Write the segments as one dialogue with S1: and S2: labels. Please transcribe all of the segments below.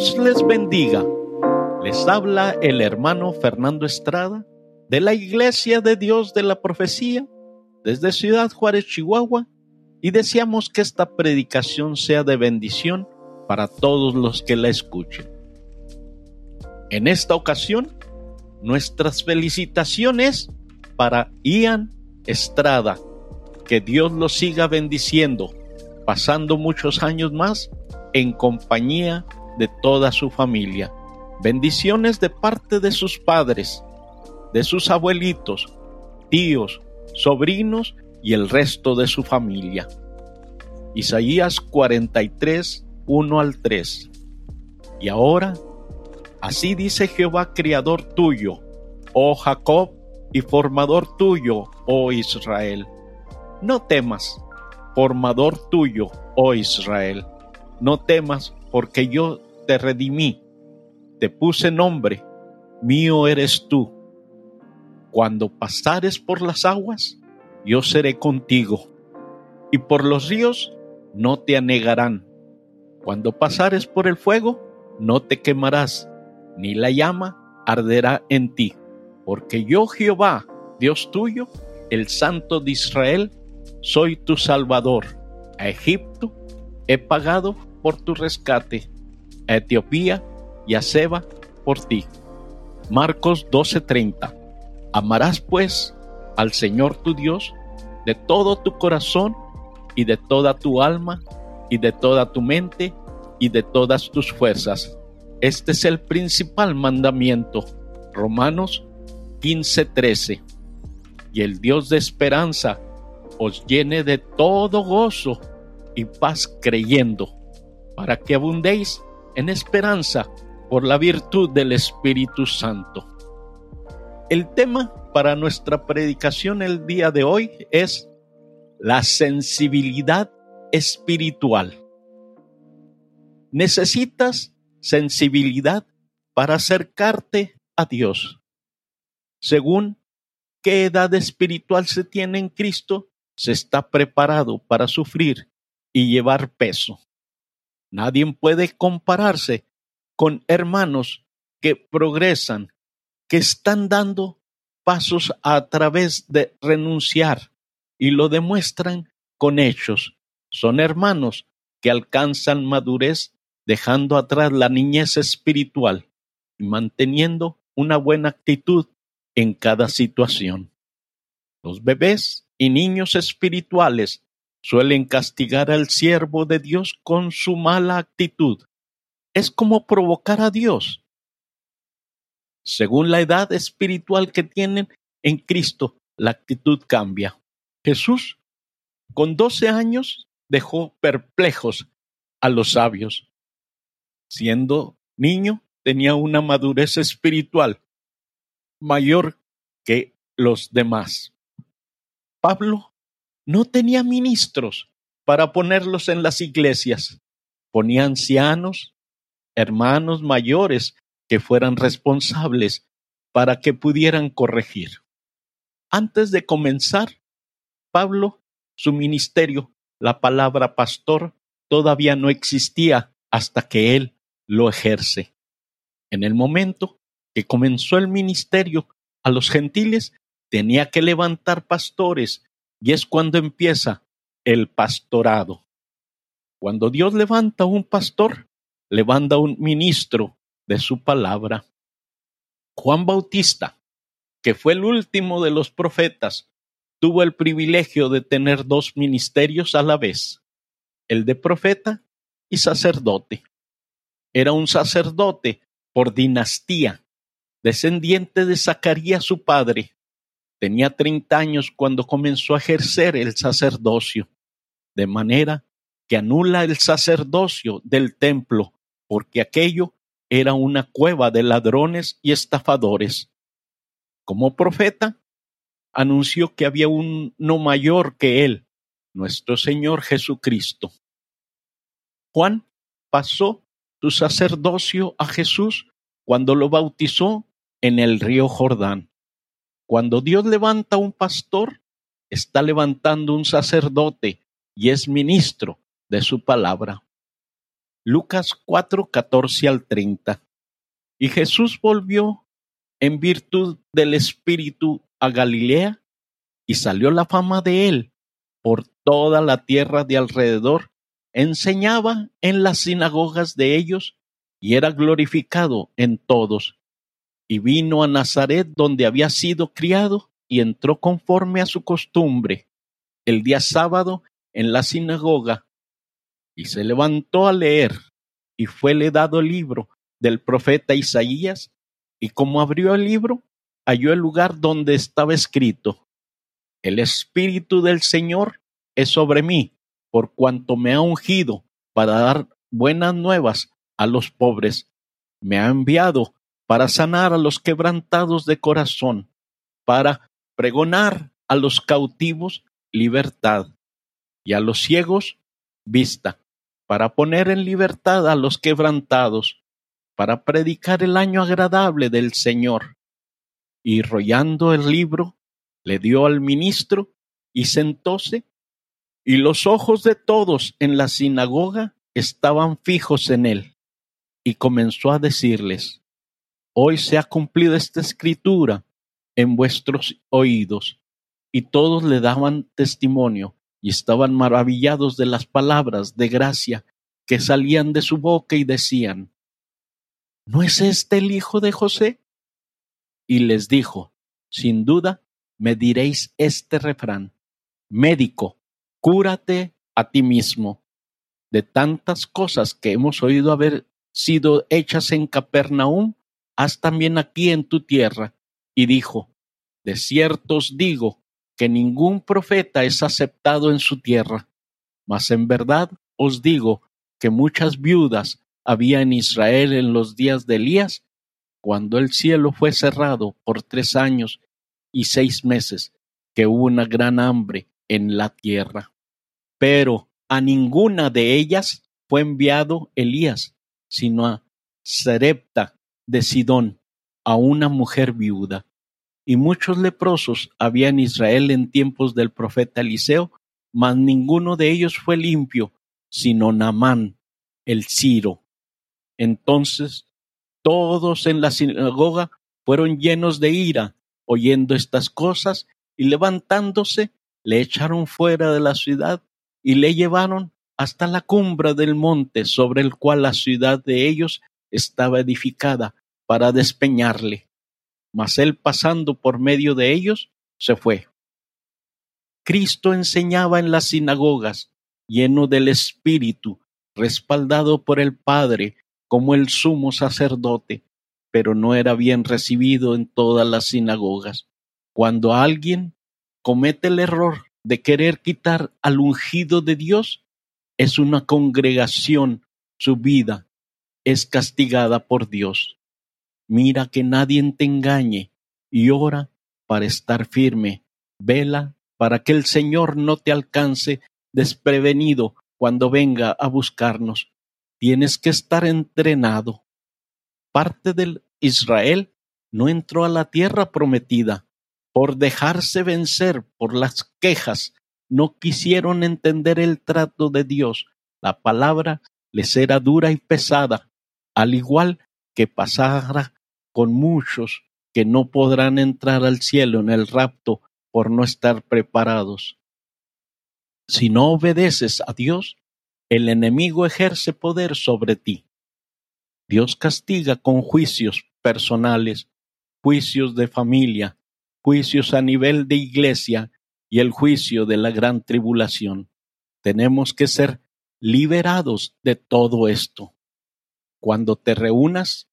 S1: Dios les bendiga. Les habla el hermano Fernando Estrada de la Iglesia de Dios de la Profecía desde Ciudad Juárez, Chihuahua, y deseamos que esta predicación sea de bendición para todos los que la escuchen. En esta ocasión, nuestras felicitaciones para Ian Estrada. Que Dios lo siga bendiciendo, pasando muchos años más en compañía de toda su familia. Bendiciones de parte de sus padres, de sus abuelitos, tíos, sobrinos y el resto de su familia. Isaías 43, 1 al 3. Y ahora, así dice Jehová, criador tuyo, oh Jacob, y formador tuyo, oh Israel. No temas, formador tuyo, oh Israel. No temas, porque yo te redimí, te puse nombre, mío eres tú. Cuando pasares por las aguas, yo seré contigo, y por los ríos no te anegarán. Cuando pasares por el fuego, no te quemarás, ni la llama arderá en ti, porque yo Jehová, Dios tuyo, el Santo de Israel, soy tu Salvador. A Egipto he pagado por tu rescate, a Etiopía y a Seba por ti. Marcos 12:30 Amarás pues al Señor tu Dios de todo tu corazón y de toda tu alma y de toda tu mente y de todas tus fuerzas. Este es el principal mandamiento. Romanos 15:13. Y el Dios de esperanza os llene de todo gozo y paz creyendo, para que abundéis en esperanza por la virtud del Espíritu Santo. El tema para nuestra predicación el día de hoy es la sensibilidad espiritual. Necesitas sensibilidad para acercarte a Dios. Según qué edad espiritual se tiene en Cristo, se está preparado para sufrir y llevar peso. Nadie puede compararse con hermanos que progresan que están dando pasos a través de renunciar y lo demuestran con hechos. Son hermanos que alcanzan madurez dejando atrás la niñez espiritual y manteniendo una buena actitud en cada situación. Los bebés y niños espirituales suelen castigar al siervo de Dios con su mala actitud. Es como provocar a Dios según la edad espiritual que tienen en Cristo, la actitud cambia. Jesús, con doce años, dejó perplejos a los sabios. Siendo niño, tenía una madurez espiritual mayor que los demás. Pablo no tenía ministros para ponerlos en las iglesias. Ponía ancianos, hermanos mayores que fueran responsables para que pudieran corregir. Antes de comenzar, Pablo, su ministerio, la palabra pastor, todavía no existía hasta que él lo ejerce. En el momento que comenzó el ministerio a los gentiles, tenía que levantar pastores y es cuando empieza el pastorado. Cuando Dios levanta un pastor, levanta un ministro de su palabra. Juan Bautista, que fue el último de los profetas, tuvo el privilegio de tener dos ministerios a la vez, el de profeta y sacerdote. Era un sacerdote por dinastía, descendiente de Zacarías su padre. Tenía treinta años cuando comenzó a ejercer el sacerdocio, de manera que anula el sacerdocio del templo, porque aquello era una cueva de ladrones y estafadores. Como profeta, anunció que había uno mayor que él, nuestro Señor Jesucristo. Juan pasó su sacerdocio a Jesús cuando lo bautizó en el río Jordán. Cuando Dios levanta un pastor, está levantando un sacerdote y es ministro de su palabra. Lucas 4, 14 al 30. Y Jesús volvió en virtud del Espíritu a Galilea y salió la fama de él por toda la tierra de alrededor. Enseñaba en las sinagogas de ellos y era glorificado en todos. Y vino a Nazaret donde había sido criado y entró conforme a su costumbre el día sábado en la sinagoga y se levantó a leer, y fuele dado el libro del profeta Isaías, y como abrió el libro, halló el lugar donde estaba escrito, El Espíritu del Señor es sobre mí, por cuanto me ha ungido para dar buenas nuevas a los pobres, me ha enviado para sanar a los quebrantados de corazón, para pregonar a los cautivos libertad y a los ciegos vista, para poner en libertad a los quebrantados, para predicar el año agradable del Señor. Y rollando el libro, le dio al ministro y sentóse, y los ojos de todos en la sinagoga estaban fijos en él. Y comenzó a decirles, Hoy se ha cumplido esta escritura en vuestros oídos. Y todos le daban testimonio y estaban maravillados de las palabras de gracia que salían de su boca y decían, ¿No es este el hijo de José? Y les dijo, sin duda me diréis este refrán, médico, cúrate a ti mismo. De tantas cosas que hemos oído haber sido hechas en Capernaum, también aquí en tu tierra. Y dijo, de cierto os digo que ningún profeta es aceptado en su tierra. Mas en verdad os digo que muchas viudas había en Israel en los días de Elías, cuando el cielo fue cerrado por tres años y seis meses, que hubo una gran hambre en la tierra. Pero a ninguna de ellas fue enviado Elías, sino a Serepta de Sidón, a una mujer viuda y muchos leprosos había en Israel en tiempos del profeta Eliseo, mas ninguno de ellos fue limpio, sino Naamán, el Ciro. Entonces todos en la sinagoga fueron llenos de ira, oyendo estas cosas, y levantándose, le echaron fuera de la ciudad y le llevaron hasta la cumbre del monte sobre el cual la ciudad de ellos estaba edificada para despeñarle mas él pasando por medio de ellos, se fue. Cristo enseñaba en las sinagogas, lleno del Espíritu, respaldado por el Padre como el sumo sacerdote, pero no era bien recibido en todas las sinagogas. Cuando alguien comete el error de querer quitar al ungido de Dios, es una congregación, su vida es castigada por Dios. Mira que nadie te engañe y ora para estar firme. Vela para que el Señor no te alcance desprevenido cuando venga a buscarnos. Tienes que estar entrenado. Parte del Israel no entró a la tierra prometida. Por dejarse vencer por las quejas, no quisieron entender el trato de Dios. La palabra les era dura y pesada, al igual que pasara con muchos que no podrán entrar al cielo en el rapto por no estar preparados. Si no obedeces a Dios, el enemigo ejerce poder sobre ti. Dios castiga con juicios personales, juicios de familia, juicios a nivel de iglesia y el juicio de la gran tribulación. Tenemos que ser liberados de todo esto. Cuando te reúnas,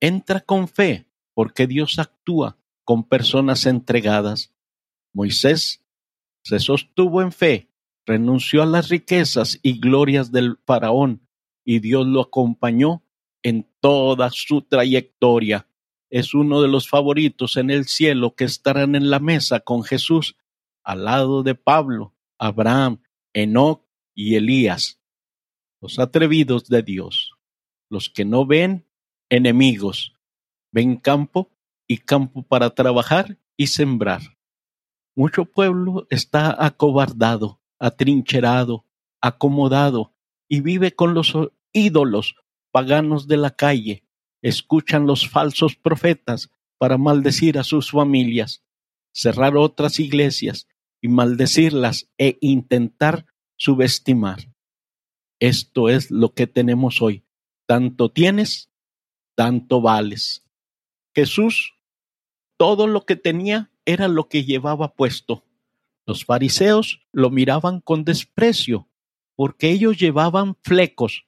S1: Entra con fe, porque Dios actúa con personas entregadas. Moisés se sostuvo en fe, renunció a las riquezas y glorias del faraón, y Dios lo acompañó en toda su trayectoria. Es uno de los favoritos en el cielo que estarán en la mesa con Jesús, al lado de Pablo, Abraham, Enoch y Elías. Los atrevidos de Dios, los que no ven enemigos, ven campo y campo para trabajar y sembrar. Mucho pueblo está acobardado, atrincherado, acomodado y vive con los ídolos paganos de la calle, escuchan los falsos profetas para maldecir a sus familias, cerrar otras iglesias y maldecirlas e intentar subestimar. Esto es lo que tenemos hoy. Tanto tienes, tanto vales. Jesús, todo lo que tenía era lo que llevaba puesto. Los fariseos lo miraban con desprecio, porque ellos llevaban flecos,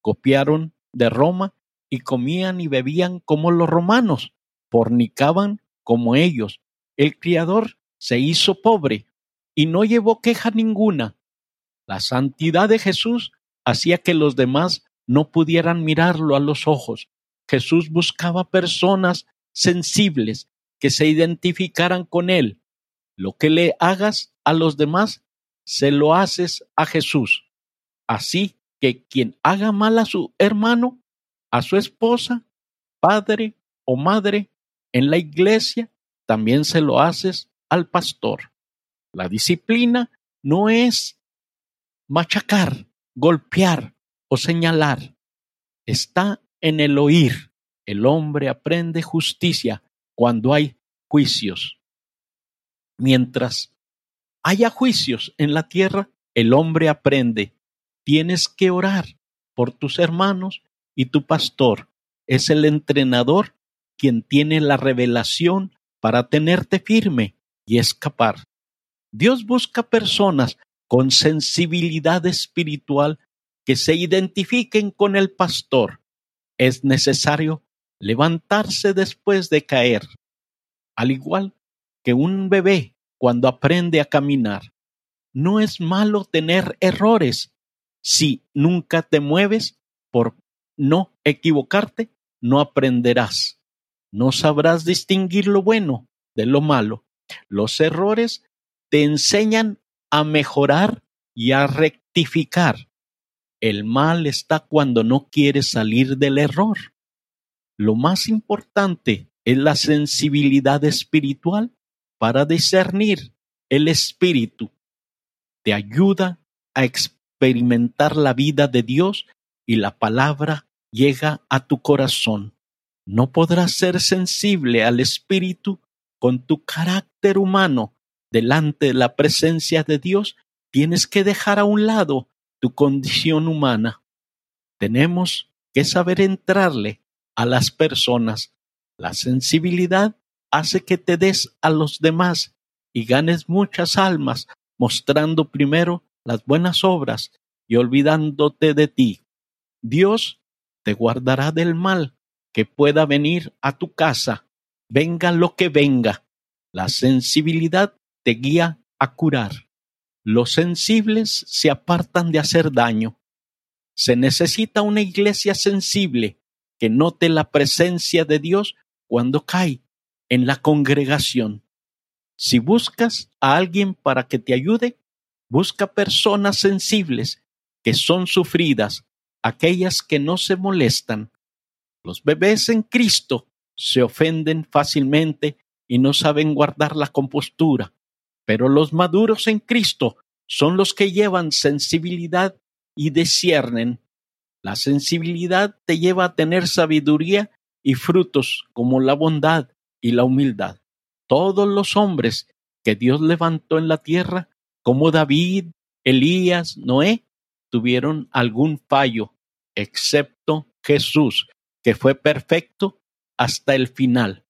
S1: copiaron de Roma y comían y bebían como los romanos, fornicaban como ellos. El Criador se hizo pobre y no llevó queja ninguna. La santidad de Jesús hacía que los demás no pudieran mirarlo a los ojos. Jesús buscaba personas sensibles que se identificaran con Él. Lo que le hagas a los demás, se lo haces a Jesús. Así que quien haga mal a su hermano, a su esposa, padre o madre en la iglesia, también se lo haces al pastor. La disciplina no es machacar, golpear o señalar. Está en el oír. El hombre aprende justicia cuando hay juicios. Mientras haya juicios en la tierra, el hombre aprende. Tienes que orar por tus hermanos y tu pastor es el entrenador quien tiene la revelación para tenerte firme y escapar. Dios busca personas con sensibilidad espiritual que se identifiquen con el pastor. Es necesario levantarse después de caer, al igual que un bebé cuando aprende a caminar. No es malo tener errores. Si nunca te mueves por no equivocarte, no aprenderás. No sabrás distinguir lo bueno de lo malo. Los errores te enseñan a mejorar y a rectificar. El mal está cuando no quieres salir del error. Lo más importante es la sensibilidad espiritual para discernir el espíritu. Te ayuda a experimentar la vida de Dios y la palabra llega a tu corazón. No podrás ser sensible al espíritu con tu carácter humano delante de la presencia de Dios. Tienes que dejar a un lado tu condición humana. Tenemos que saber entrarle a las personas. La sensibilidad hace que te des a los demás y ganes muchas almas, mostrando primero las buenas obras y olvidándote de ti. Dios te guardará del mal que pueda venir a tu casa, venga lo que venga. La sensibilidad te guía a curar. Los sensibles se apartan de hacer daño. Se necesita una iglesia sensible que note la presencia de Dios cuando cae en la congregación. Si buscas a alguien para que te ayude, busca personas sensibles que son sufridas, aquellas que no se molestan. Los bebés en Cristo se ofenden fácilmente y no saben guardar la compostura. Pero los maduros en Cristo son los que llevan sensibilidad y disciernen. La sensibilidad te lleva a tener sabiduría y frutos como la bondad y la humildad. Todos los hombres que Dios levantó en la tierra, como David, Elías, Noé, tuvieron algún fallo, excepto Jesús, que fue perfecto hasta el final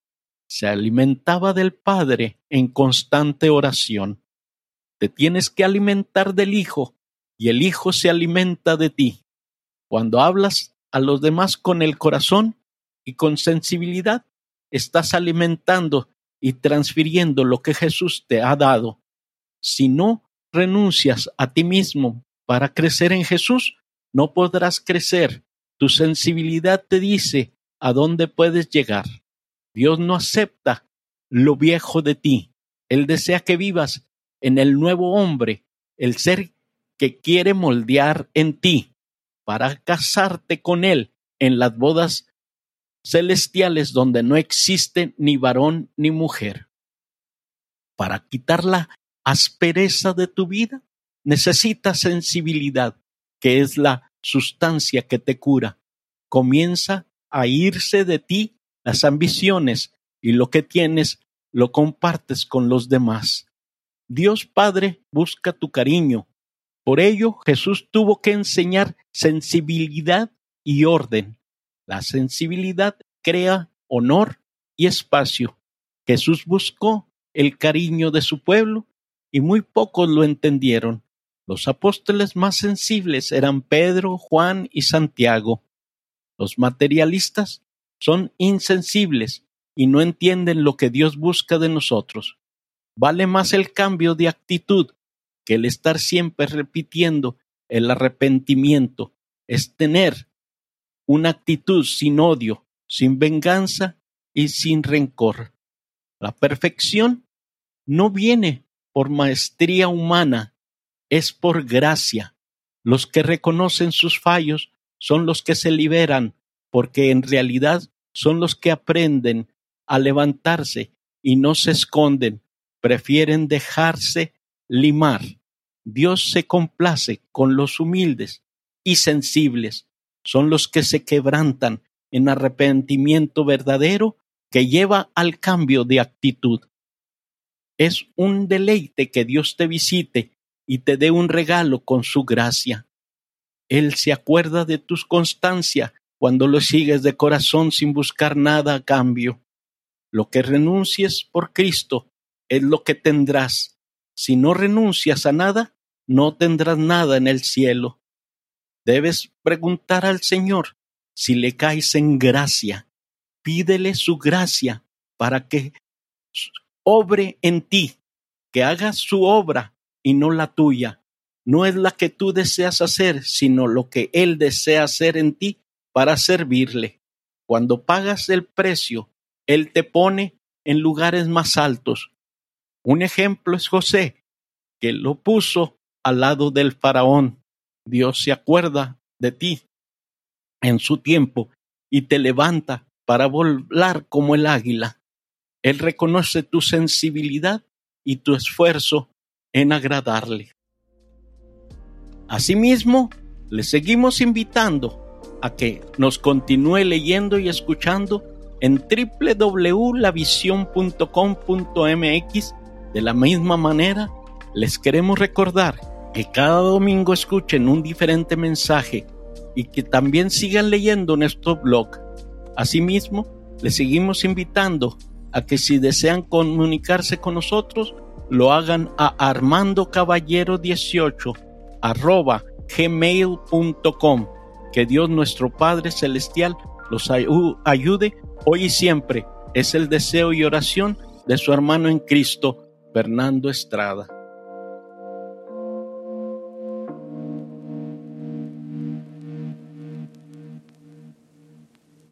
S1: se alimentaba del Padre en constante oración. Te tienes que alimentar del Hijo y el Hijo se alimenta de ti. Cuando hablas a los demás con el corazón y con sensibilidad, estás alimentando y transfiriendo lo que Jesús te ha dado. Si no renuncias a ti mismo para crecer en Jesús, no podrás crecer. Tu sensibilidad te dice a dónde puedes llegar. Dios no acepta lo viejo de ti. Él desea que vivas en el nuevo hombre, el ser que quiere moldear en ti para casarte con Él en las bodas celestiales donde no existe ni varón ni mujer. Para quitar la aspereza de tu vida, necesitas sensibilidad, que es la sustancia que te cura. Comienza a irse de ti las ambiciones y lo que tienes lo compartes con los demás. Dios Padre busca tu cariño. Por ello Jesús tuvo que enseñar sensibilidad y orden. La sensibilidad crea honor y espacio. Jesús buscó el cariño de su pueblo y muy pocos lo entendieron. Los apóstoles más sensibles eran Pedro, Juan y Santiago. Los materialistas son insensibles y no entienden lo que Dios busca de nosotros. Vale más el cambio de actitud que el estar siempre repitiendo el arrepentimiento. Es tener una actitud sin odio, sin venganza y sin rencor. La perfección no viene por maestría humana, es por gracia. Los que reconocen sus fallos son los que se liberan, porque en realidad son los que aprenden a levantarse y no se esconden, prefieren dejarse limar. Dios se complace con los humildes y sensibles, son los que se quebrantan en arrepentimiento verdadero que lleva al cambio de actitud. Es un deleite que Dios te visite y te dé un regalo con su gracia. Él se acuerda de tus constancia cuando lo sigues de corazón sin buscar nada a cambio. Lo que renuncies por Cristo es lo que tendrás. Si no renuncias a nada, no tendrás nada en el cielo. Debes preguntar al Señor si le caes en gracia. Pídele su gracia para que obre en ti, que haga su obra y no la tuya. No es la que tú deseas hacer, sino lo que Él desea hacer en ti para servirle. Cuando pagas el precio él te pone en lugares más altos. Un ejemplo es José, que lo puso al lado del faraón. Dios se acuerda de ti en su tiempo y te levanta para volar como el águila. Él reconoce tu sensibilidad y tu esfuerzo en agradarle. Asimismo, le seguimos invitando a que nos continúe leyendo y escuchando en www.lavision.com.mx. De la misma manera, les queremos recordar que cada domingo escuchen un diferente mensaje y que también sigan leyendo nuestro blog. Asimismo, les seguimos invitando a que si desean comunicarse con nosotros, lo hagan a armandocaballero18 arroba gmail.com. Que Dios nuestro Padre Celestial los ayude hoy y siempre. Es el deseo y oración de su hermano en Cristo, Fernando Estrada.